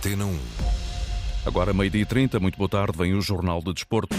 Antena 1. Agora, meio-dia e 30, muito boa tarde, vem o Jornal de Desporto.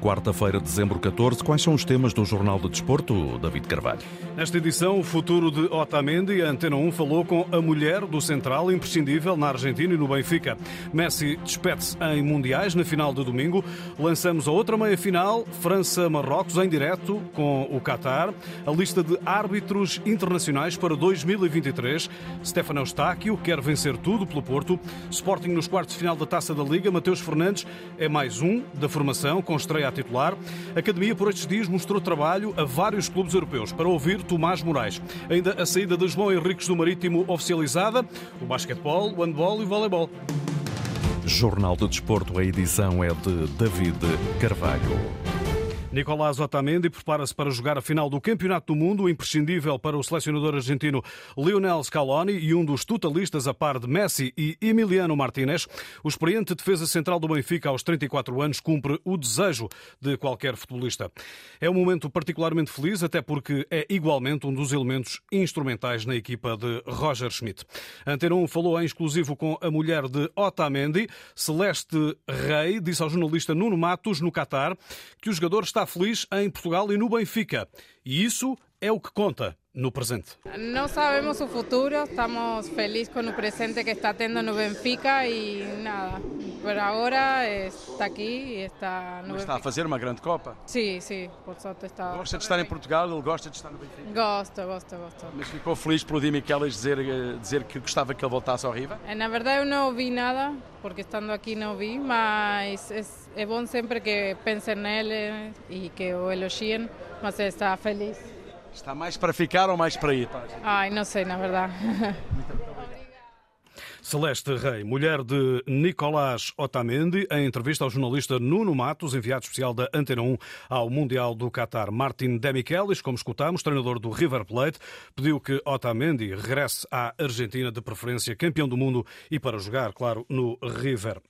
Quarta-feira, dezembro 14. Quais são os temas do Jornal de Desporto, David Carvalho? Nesta edição, o futuro de Otamendi, a Antena 1 falou com a mulher do central imprescindível na Argentina e no Benfica. Messi despede-se em Mundiais na final de domingo. Lançamos a outra meia-final, França-Marrocos, em direto com o Qatar. A lista de árbitros internacionais para 2023. Stefano Eustáquio quer vencer tudo pelo Porto. Sporting nos quartos de final da Taça da Liga. Mateus Fernandes é mais um da formação, com estreia titular. A Academia, por estes dias, mostrou trabalho a vários clubes europeus. Para ouvir Tomás Moraes. Ainda a saída de João Henriques do Marítimo oficializada, o basquetebol, o handball e o voleibol. Jornal de Desporto, a edição é de David Carvalho. Nicolás Otamendi prepara-se para jogar a final do Campeonato do Mundo, imprescindível para o selecionador argentino Lionel Scaloni e um dos totalistas a par de Messi e Emiliano Martínez. O experiente defesa central do Benfica aos 34 anos cumpre o desejo de qualquer futebolista. É um momento particularmente feliz, até porque é igualmente um dos elementos instrumentais na equipa de Roger Schmidt. Antena 1 falou em exclusivo com a mulher de Otamendi, Celeste Rei, disse ao jornalista Nuno Matos, no Qatar, que o jogador está feliz em Portugal e no Benfica. E isso é o que conta no presente. Não sabemos o futuro, estamos felizes com o presente que está tendo no Benfica e nada, por agora está aqui e está no Mas está a fazer uma grande Copa. Sim, sim, por sorte está. Gosta de estar em Portugal, ele gosta de estar no Benfica. Gosto, gosto, gosto. Mas ficou feliz pelo Di Michelis dizer, eh, dizer que gostava que ele voltasse ao Riva? Na verdade eu não ouvi nada, porque estando aqui não vi, mas é, é bom sempre que pensem nele e que o elogiem, mas ele está feliz. Está mais para ficar ou mais para ir? Ai, não sei, na verdade. Celeste Rei, mulher de Nicolás Otamendi, em entrevista ao jornalista Nuno Matos, enviado especial da Antena 1 ao Mundial do Qatar. Martin Demichelis, como escutamos, treinador do River Plate, pediu que Otamendi regresse à Argentina, de preferência campeão do mundo, e para jogar, claro, no River.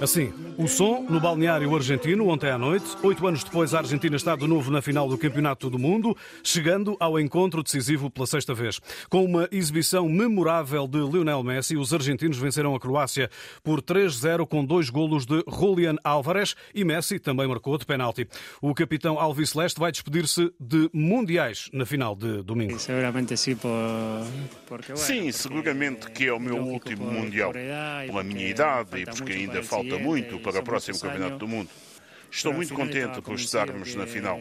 Assim, o som no balneário argentino ontem à noite. Oito anos depois, a Argentina está de novo na final do Campeonato do Mundo, chegando ao encontro decisivo pela sexta vez. Com uma exibição memorável de Lionel Messi, os argentinos venceram a Croácia por 3-0 com dois golos de Julian Álvarez e Messi também marcou de penalti. O capitão Alves Celeste vai despedir-se de mundiais na final de domingo. Seguramente sim, por... porque, Sim, seguramente que é o meu último Mundial. Pela minha idade e porque ainda falta muito para o próximo Campeonato do Mundo. Estou muito contente por estarmos na final.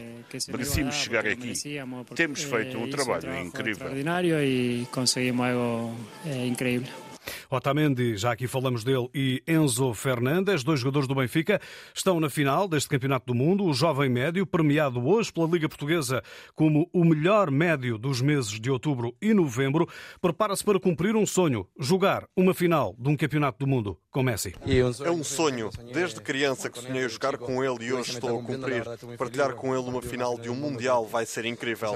Merecíamos chegar aqui. Temos feito um trabalho incrível. E conseguimos algo eh, incrível. Otamendi, já aqui falamos dele, e Enzo Fernandes, dois jogadores do Benfica, estão na final deste Campeonato do Mundo. O jovem médio, premiado hoje pela Liga Portuguesa como o melhor médio dos meses de outubro e novembro, prepara-se para cumprir um sonho: jogar uma final de um Campeonato do Mundo com Messi. É um sonho. Desde criança que sonhei jogar com ele e hoje estou a cumprir. Partilhar com ele uma final de um Mundial vai ser incrível.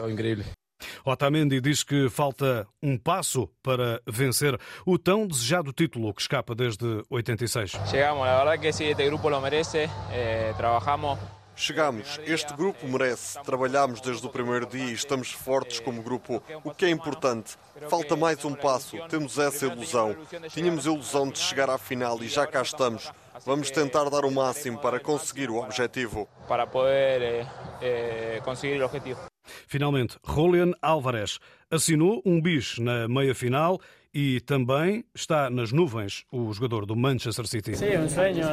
Otamendi diz que falta um passo para vencer o tão desejado título que escapa desde 86. Chegamos, a verdade que sim, este grupo lo merece, eh, trabajamos. Chegamos. Este grupo merece. Trabalhamos desde o primeiro dia e estamos fortes como grupo, o que é importante. Falta mais um passo. Temos essa ilusão. Tínhamos a ilusão de chegar à final e já cá estamos. Vamos tentar dar o máximo para conseguir o objetivo. Para poder eh, eh, conseguir o objetivo. Finalmente, Julian Álvarez assinou um bis na meia-final e também está nas nuvens o jogador do Manchester City. Sim, é um sonho.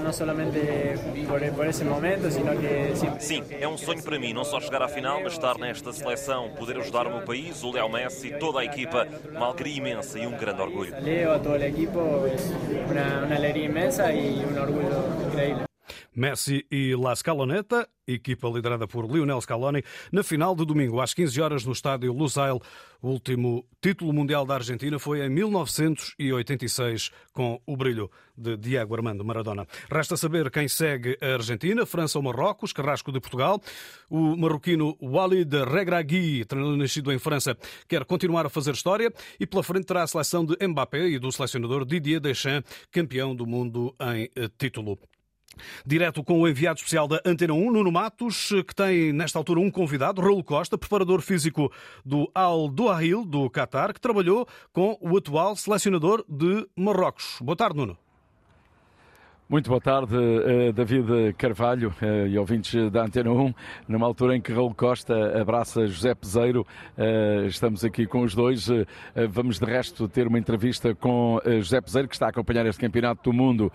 Sim, é um sonho para mim, não só chegar à final, mas estar nesta seleção, poder ajudar o meu país, o Léo Messi, toda a equipa, uma alegria imensa e um grande orgulho. Leo a todo o equipo, é uma alegria imensa e um orgulho incrível. Messi e La Scaloneta, equipa liderada por Lionel Scaloni, na final de domingo às 15 horas no estádio Lusail. O último título mundial da Argentina foi em 1986 com o brilho de Diego Armando Maradona. Resta saber quem segue a Argentina, França ou Marrocos, Carrasco de Portugal. O marroquino Walid Regragui, treinador nascido em França, quer continuar a fazer história e pela frente terá a seleção de Mbappé e do selecionador Didier Deschamps, campeão do mundo em título. Direto com o enviado especial da Antena 1, Nuno Matos, que tem nesta altura um convidado, Raul Costa, preparador físico do Al Doahil, do Qatar, que trabalhou com o atual selecionador de Marrocos. Boa tarde, Nuno. Muito boa tarde, eh, David Carvalho eh, e ouvintes da Antena 1. Numa altura em que Raul Costa abraça José Peseiro, eh, estamos aqui com os dois. Vamos, de resto, ter uma entrevista com José Peseiro, que está a acompanhar este Campeonato do Mundo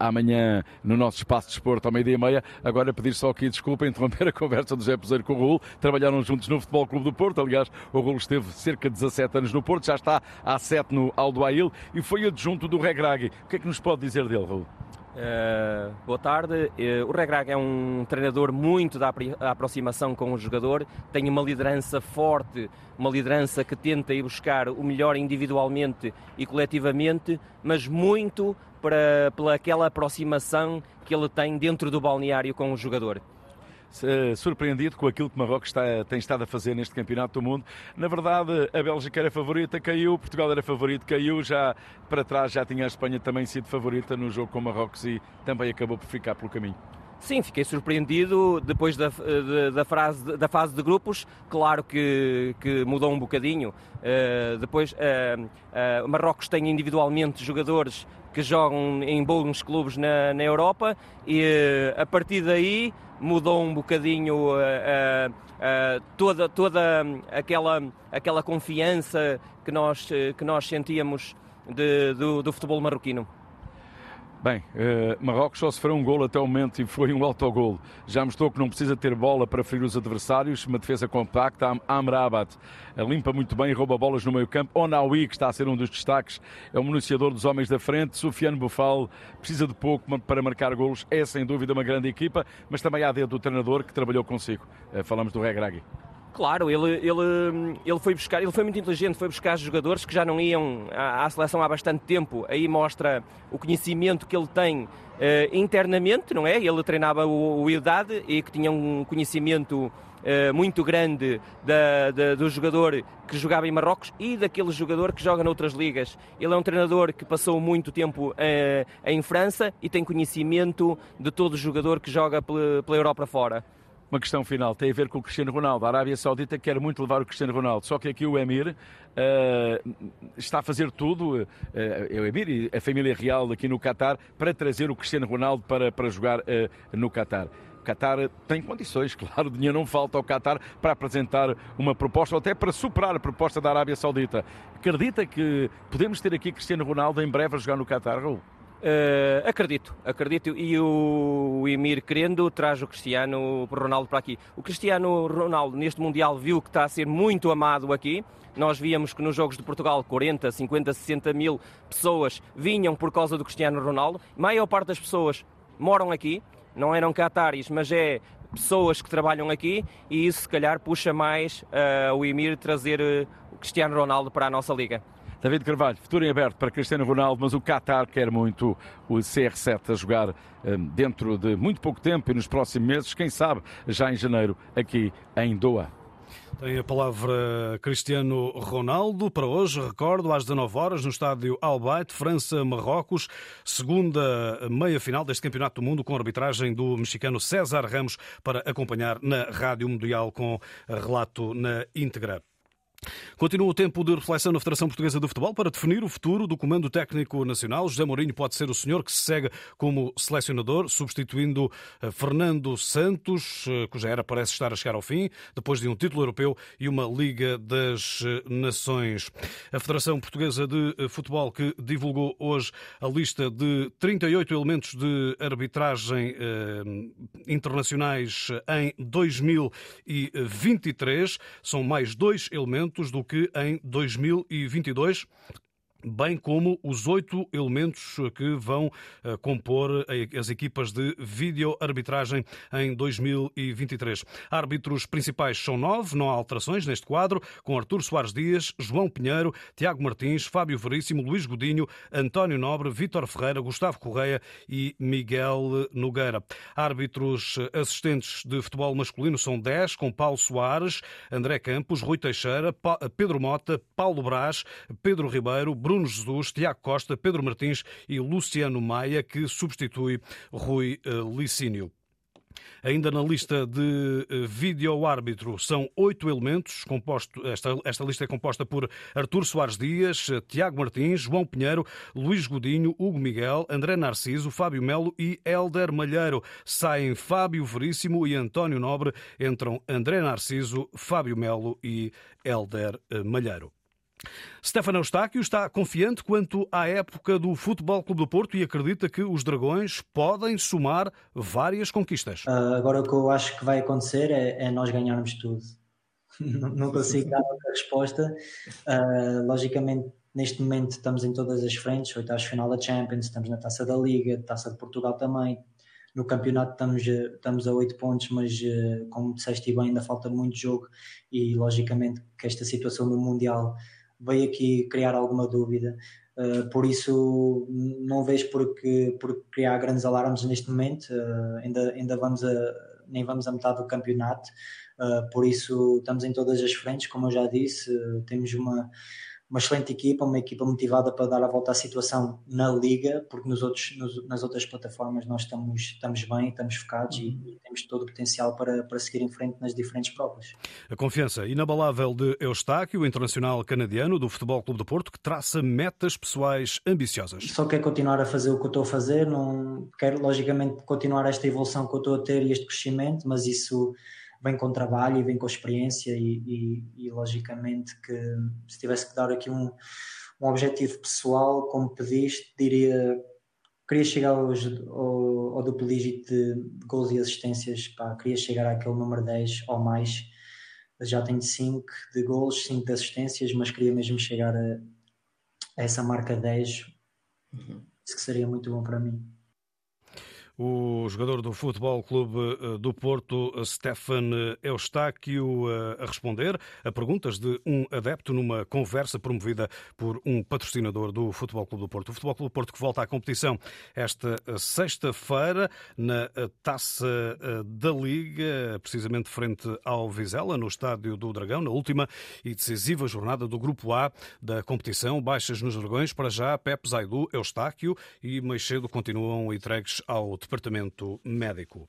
amanhã no nosso espaço de esporte ao meio-dia e meia. Agora, pedir só aqui desculpa interromper a conversa do José Peseiro com o Raul. Trabalharam juntos no Futebol Clube do Porto. Aliás, o Raul esteve cerca de 17 anos no Porto, já está há 7 no Aldoail e foi adjunto do Regragui. O que é que nos pode dizer dele, Raul? Uh, boa tarde. Uh, o Regrag é um treinador muito da aproximação com o jogador, tem uma liderança forte, uma liderança que tenta ir buscar o melhor individualmente e coletivamente, mas muito para, pela aquela aproximação que ele tem dentro do balneário com o jogador. Eh, surpreendido com aquilo que Marrocos está, tem estado a fazer neste Campeonato do Mundo. Na verdade, a Bélgica era favorita, caiu, Portugal era favorito, caiu, já para trás já tinha a Espanha também sido favorita no jogo com Marrocos e também acabou por ficar pelo caminho. Sim, fiquei surpreendido depois da, da, da, frase, da fase de grupos. Claro que, que mudou um bocadinho. Uh, depois, uh, uh, Marrocos tem individualmente jogadores que jogam em bons clubes na, na Europa e a partir daí mudou um bocadinho toda, toda aquela, aquela confiança que nós, que nós sentíamos de, do, do futebol marroquino. Bem, uh, Marrocos só sofreu um gol até o momento e foi um autogol. Já mostrou que não precisa ter bola para ferir os adversários, uma defesa compacta. Amrabat limpa muito bem, rouba bolas no meio campo. Onawi, que está a ser um dos destaques, é o municiador dos homens da frente. Sufiane Bufal precisa de pouco para marcar golos. É sem dúvida uma grande equipa, mas também há dedo do treinador que trabalhou consigo. Uh, falamos do Regragui. Claro, ele, ele, ele foi buscar, ele foi muito inteligente, foi buscar jogadores que já não iam à, à seleção há bastante tempo. Aí mostra o conhecimento que ele tem uh, internamente, não é? Ele treinava o, o Idade e que tinha um conhecimento uh, muito grande da, da, do jogador que jogava em Marrocos e daquele jogador que joga noutras ligas. Ele é um treinador que passou muito tempo uh, em França e tem conhecimento de todo jogador que joga pela, pela Europa fora. Uma questão final tem a ver com o Cristiano Ronaldo. A Arábia Saudita quer muito levar o Cristiano Ronaldo, só que aqui o Emir uh, está a fazer tudo, uh, o Emir e a família real aqui no Qatar, para trazer o Cristiano Ronaldo para, para jogar uh, no Qatar. O Qatar tem condições, claro, o dinheiro não falta ao Qatar para apresentar uma proposta, ou até para superar a proposta da Arábia Saudita. Acredita que podemos ter aqui Cristiano Ronaldo em breve a jogar no Qatar, Raul? Uh, acredito, acredito. E o, o Emir querendo traz o Cristiano Ronaldo para aqui. O Cristiano Ronaldo neste Mundial viu que está a ser muito amado aqui. Nós víamos que nos Jogos de Portugal 40, 50, 60 mil pessoas vinham por causa do Cristiano Ronaldo. A maior parte das pessoas moram aqui, não eram cataris, mas é pessoas que trabalham aqui e isso se calhar puxa mais uh, o Emir trazer uh, o Cristiano Ronaldo para a nossa liga. David Carvalho, futuro em aberto para Cristiano Ronaldo, mas o Qatar quer muito o CR7 a jogar um, dentro de muito pouco tempo e nos próximos meses, quem sabe já em janeiro, aqui em Doha. Tem a palavra Cristiano Ronaldo para hoje, recordo, às 19 horas no estádio Albayt, França-Marrocos, segunda meia-final deste Campeonato do Mundo com arbitragem do mexicano César Ramos para acompanhar na Rádio Mundial com relato na íntegra. Continua o tempo de reflexão na Federação Portuguesa de Futebol para definir o futuro do Comando Técnico Nacional. José Mourinho pode ser o senhor que se segue como selecionador, substituindo eh, Fernando Santos, eh, cuja era parece estar a chegar ao fim, depois de um título europeu e uma Liga das eh, Nações. A Federação Portuguesa de Futebol, que divulgou hoje a lista de 38 elementos de arbitragem internacionais em 2023, são mais dois elementos do que em 2022 bem como os oito elementos que vão eh, compor as equipas de vídeo-arbitragem em 2023. Árbitros principais são nove, não há alterações neste quadro, com Artur Soares Dias, João Pinheiro, Tiago Martins, Fábio Veríssimo, Luís Godinho, António Nobre, Vítor Ferreira, Gustavo Correia e Miguel Nogueira. Árbitros assistentes de futebol masculino são dez, com Paulo Soares, André Campos, Rui Teixeira, Pedro Mota, Paulo Brás, Pedro Ribeiro, Bruno Bruno Jesus, Tiago Costa, Pedro Martins e Luciano Maia, que substitui Rui eh, Licínio. Ainda na lista de eh, vídeo-árbitro são oito elementos. Composto, esta, esta lista é composta por Artur Soares Dias, Tiago Martins, João Pinheiro, Luís Godinho, Hugo Miguel, André Narciso, Fábio Melo e Helder Malheiro. Saem Fábio Veríssimo e António Nobre. Entram André Narciso, Fábio Melo e Helder eh, Malheiro. Stefano Eustáquio está confiante quanto à época do Futebol Clube do Porto e acredita que os Dragões podem somar várias conquistas. Uh, agora o que eu acho que vai acontecer é, é nós ganharmos tudo. não consigo dar outra resposta. Uh, logicamente, neste momento estamos em todas as frentes, oitavos final da Champions, estamos na Taça da Liga, Taça de Portugal também. No campeonato estamos, estamos a oito pontos, mas ah, como disseste bem, ainda falta muito jogo e logicamente que esta situação no Mundial veio aqui criar alguma dúvida. Uh, por isso não vejo porque, porque criar grandes alarmes neste momento, uh, ainda, ainda vamos a, nem vamos a metade do campeonato, uh, por isso estamos em todas as frentes, como eu já disse, temos uma, uma excelente equipa, uma equipa motivada para dar a volta à situação na liga, porque nos outros, nos, nas outras plataformas nós estamos, estamos bem, estamos focados uhum. e, e, temos todo o potencial para, para seguir em frente nas diferentes provas. A confiança inabalável de Eustáquio, internacional canadiano do Futebol Clube do Porto, que traça metas pessoais ambiciosas. Só quero continuar a fazer o que eu estou a fazer, não quero logicamente continuar esta evolução que eu estou a ter e este crescimento, mas isso vem com trabalho e vem com experiência e, e, e logicamente que se tivesse que dar aqui um, um objetivo pessoal, como pediste, diria queria chegar aos, ao, ao, duplo dígito de gols e assistências, pá, queria chegar àquele número 10 ou mais. Já tenho 5 de gols, 5 de assistências, mas queria mesmo chegar a, a essa marca 10. Uhum. Isso que seria muito bom para mim o jogador do Futebol Clube eh, do Porto, Stefan Eustáquio, eh, a responder a perguntas de um adepto numa conversa promovida por um patrocinador do Futebol Clube do Porto. O Futebol Clube do Porto que volta à competição esta eh, sexta-feira na Taça da Liga, precisamente frente ao Vizela, no Estádio do Dragão, na última e decisiva jornada do Grupo A da competição. Baixas nos Dragões, para já, Pepe Zaidu, Eustáquio e mais cedo continuam entregues ao Departamento Médico.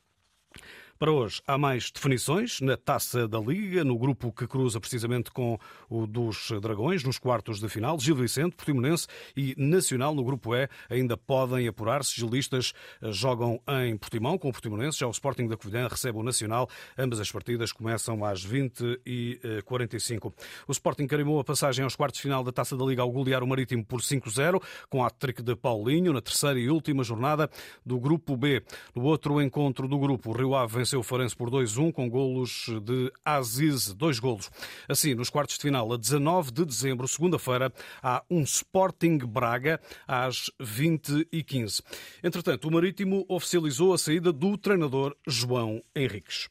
Para hoje há mais definições na taça da Liga, no grupo que cruza precisamente com o dos Dragões, nos quartos de final. Gil Vicente, Portimonense e Nacional no grupo E ainda podem apurar-se. Gilistas eh, jogam em Portimão com o Portimonense, já o Sporting da Covilhã recebe o Nacional. Ambas as partidas começam às 20 e 45. Eh, o Sporting carimou a passagem aos quartos de final da taça da Liga ao golear o Marítimo por 5-0, com a trick de Paulinho na terceira e última jornada do grupo B. No outro encontro do grupo, o Rio Ave venceu o Farense por 2-1 com golos de Aziz, dois golos. Assim, nos quartos de final, a 19 de dezembro, segunda-feira, há um Sporting Braga às 20h15. Entretanto, o Marítimo oficializou a saída do treinador João Henriques.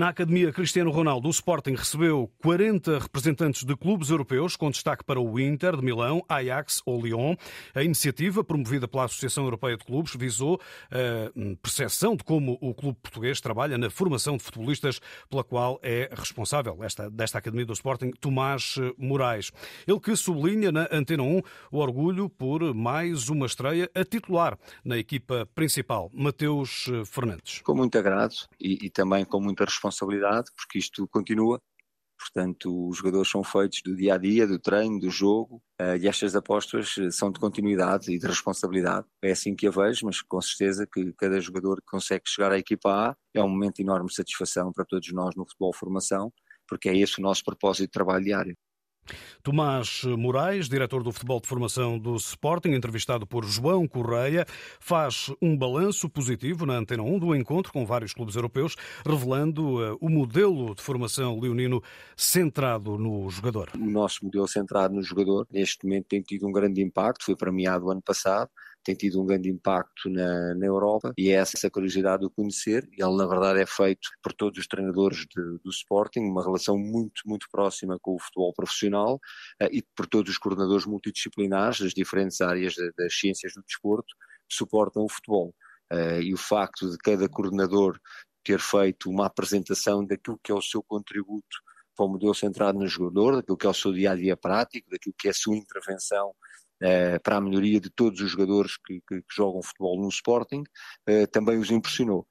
Na Academia Cristiano Ronaldo, o Sporting recebeu 40 representantes de clubes europeus, com destaque para o Inter de Milão, Ajax ou Lyon. A iniciativa, promovida pela Associação Europeia de Clubes, visou a percepção de como o clube português trabalha na formação de futebolistas, pela qual é responsável esta, desta Academia do Sporting, Tomás Moraes. Ele que sublinha na Antena 1 o orgulho por mais uma estreia a titular na equipa principal, Mateus Fernandes. Com muito agrado e, e também com muita responsabilidade, porque isto continua. Portanto, os jogadores são feitos do dia a dia, do treino, do jogo, uh, e estas apostas eh, são de continuidade e de responsabilidade. É assim que a vejo, mas com certeza que cada jogador que consegue chegar à equipa A é um momento de enorme satisfação para todos nós no futebol formação, porque é esse o nosso propósito de trabalho diário. Tomás Moraes, diretor do futebol de formação do Sporting, entrevistado por João Correia, faz um balanço positivo na Antena 1 do encontro com vários clubes europeus, revelando eh, o modelo de formação leonino centrado no jogador. O nosso modelo centrado no jogador, neste momento, tem tido um grande impacto, foi premiado ano passado tem tido um grande impacto na, na Europa e é essa curiosidade de conhecer. Ele, na verdade, é feito por todos os treinadores de, do Sporting, uma relação muito, muito próxima com o futebol profissional uh, e por todos os coordenadores multidisciplinares das diferentes áreas de, das ciências do desporto que suportam o futebol. Uh, e o facto de cada coordenador ter feito uma apresentação daquilo que é o seu contributo para o modelo centrado no jogador, daquilo que é o seu dia a dia prático, daquilo que é a sua intervenção eh, para a melhoria de todos os jogadores que, que, que jogam futebol no Sporting, eh, também os impressionou.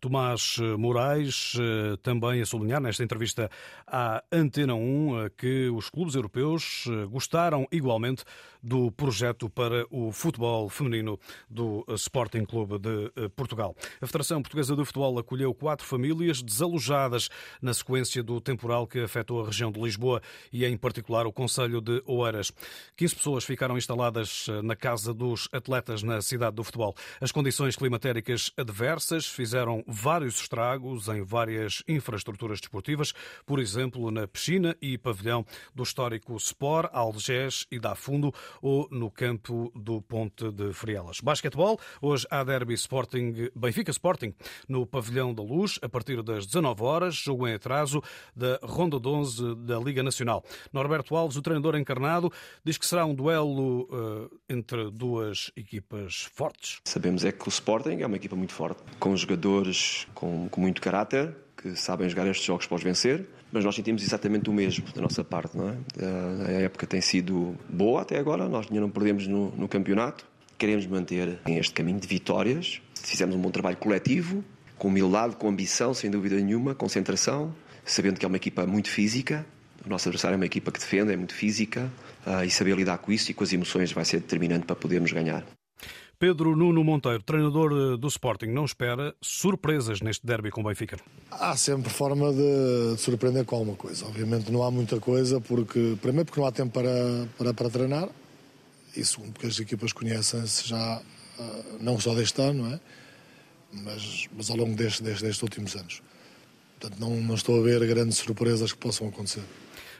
Tomás eh, Moraes também a sublinhar nesta entrevista à Antena 1 que os clubes europeus gostaram igualmente do projeto para o futebol feminino do Sporting Clube de eh, Portugal. A Federação Portuguesa de Futebol acolheu quatro famílias desalojadas na sequência do temporal que afetou a região de Lisboa e, em particular, o Conselho de Oeiras. 15 pessoas ficaram instaladas eh, na casa dos atletas na cidade do futebol. As condições climatéricas adversas fizeram vários estragos em várias infraestruturas desportivas, por exemplo, na piscina e pavilhão do histórico Sport, Algés e da Fundo, ou no campo do Ponte de Frielas. Basquetebol, hoje há derby Sporting, Benfica Sporting no Pavilhão da Luz, a partir das 19 horas, jogo em atraso da Ronda de 11 da Liga Nacional. Norberto Alves, o treinador encarnado, diz que será um duelo uh, entre duas equipas fortes. Sabemos é que o Sporting é uma equipa muito forte, com jogadores com, com muito caráter, que sabem jogar estes jogos para os vencer mas nós sentimos exatamente o mesmo da nossa parte. Não é? A época tem sido boa até agora, nós ainda não perdemos no, no campeonato. Queremos manter este caminho de vitórias. Fizemos um bom trabalho coletivo, com humildade, com ambição, sem dúvida nenhuma, concentração, sabendo que é uma equipa muito física. O nosso adversário é uma equipa que defende, é muito física, uh, e saber lidar com isso e com as emoções vai ser determinante para podermos ganhar. Pedro Nuno Monteiro, treinador eh, do Sporting, não espera surpresas neste derby com o Benfica? Há sempre forma de surpreender com alguma coisa. Obviamente não há muita coisa, porque primeiro porque não há tempo para, para, para treinar, e segundo porque as equipas conhecem-se já, eh, não só deste ano, não é? mas, mas ao longo destes, destes, destes últimos anos. Portanto, não, não estou a ver grandes surpresas que possam acontecer.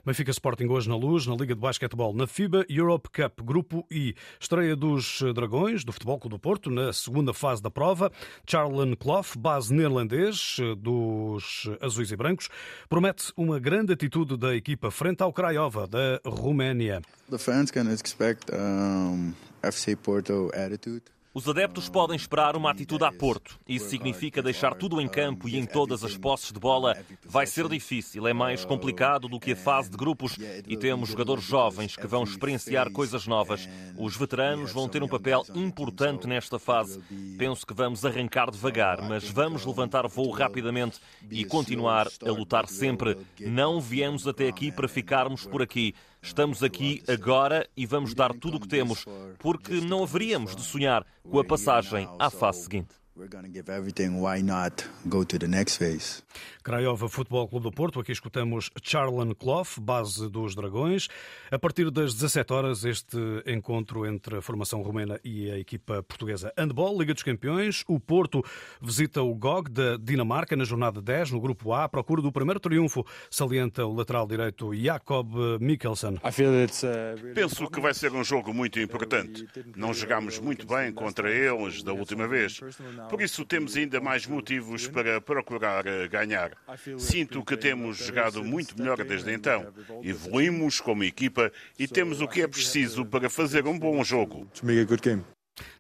Benfica Sporting hoje na luz, na Liga de Basquetebol, na FIBA Europe Cup, Grupo I. Estreia dos Dragões, do Futebol Clube do Porto, na segunda fase da prova. Charlan Clough, base neerlandês dos Azuis e Brancos, promete uma grande atitude da equipa frente ao Craiova, da Roménia. The fans can expect um, FC Porto attitude. Os adeptos podem esperar uma atitude a Porto. Isso significa deixar tudo em campo e em todas as posses de bola. Vai ser difícil, é mais complicado do que a fase de grupos e temos jogadores jovens que vão experienciar coisas novas. Os veteranos vão ter um papel importante nesta fase. Penso que vamos arrancar devagar, mas vamos levantar voo rapidamente e continuar a lutar sempre. Não viemos até aqui para ficarmos por aqui. Estamos aqui agora e vamos dar tudo o que temos, porque não haveríamos de sonhar com a passagem à fase seguinte. We're going to give everything. Why not go to the next phase? Craiova Futebol Clube do Porto. Aqui escutamos Charlan Clough, base dos Dragões. A partir das 17 horas, este encontro entre a formação romena e a equipa portuguesa. Handball, Liga dos Campeões. O Porto visita o GOG da Dinamarca na jornada 10, no grupo A, à procura do primeiro triunfo, salienta o lateral direito Jakob Mikkelsen. Uh, Penso que vai ser um jogo muito importante. Não jogámos muito bem contra eles da última vez. Por isso temos ainda mais motivos para procurar eh, ganhar. Sinto que temos jogado muito melhor desde então. Evoluímos como equipa e temos o que é preciso para fazer um bom jogo.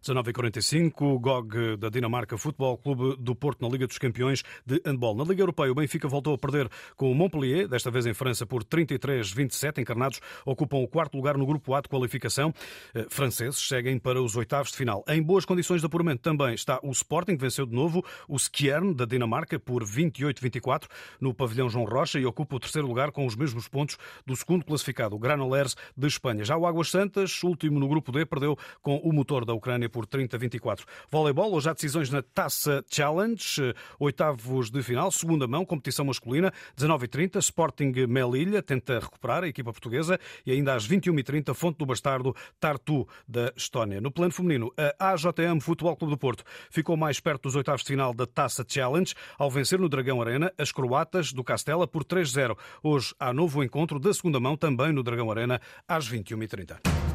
19h45, GOG da Dinamarca, Futebol Clube do Porto na Liga dos Campeões de Handball. Na Liga Europeia, o Benfica voltou a perder com o Montpellier, desta vez em França por 33-27. Encarnados ocupam o quarto lugar no grupo A de qualificação. Eh, franceses seguem para os oitavos de final. Em boas condições de apuramento também está o Sporting, que venceu de novo o Skjern da Dinamarca por 28-24 no pavilhão João Rocha e ocupa o terceiro lugar com os mesmos pontos do segundo classificado, o Granollers de Espanha. Já o Águas Santas, último no grupo D, perdeu com o motor da Ucrânia Por 30-24. Voleibol, hoje há decisões na Taça Challenge, oitavos de final, segunda mão, competição masculina, 19h30, Sporting Melilha tenta recuperar a equipa portuguesa e ainda às 21h30, Fonte do Bastardo, Tartu da Estónia. No plano feminino, a AJM Futebol Clube do Porto ficou mais perto dos oitavos de final da Taça Challenge ao vencer no Dragão Arena as croatas do Castela por 3-0. Hoje há novo encontro da segunda mão também no Dragão Arena às 21h30.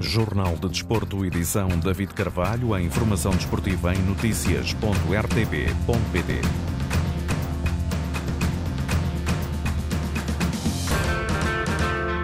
Jornal de Desporto, edição David Carvalho, a informação desportiva em notícias.rtp.pt.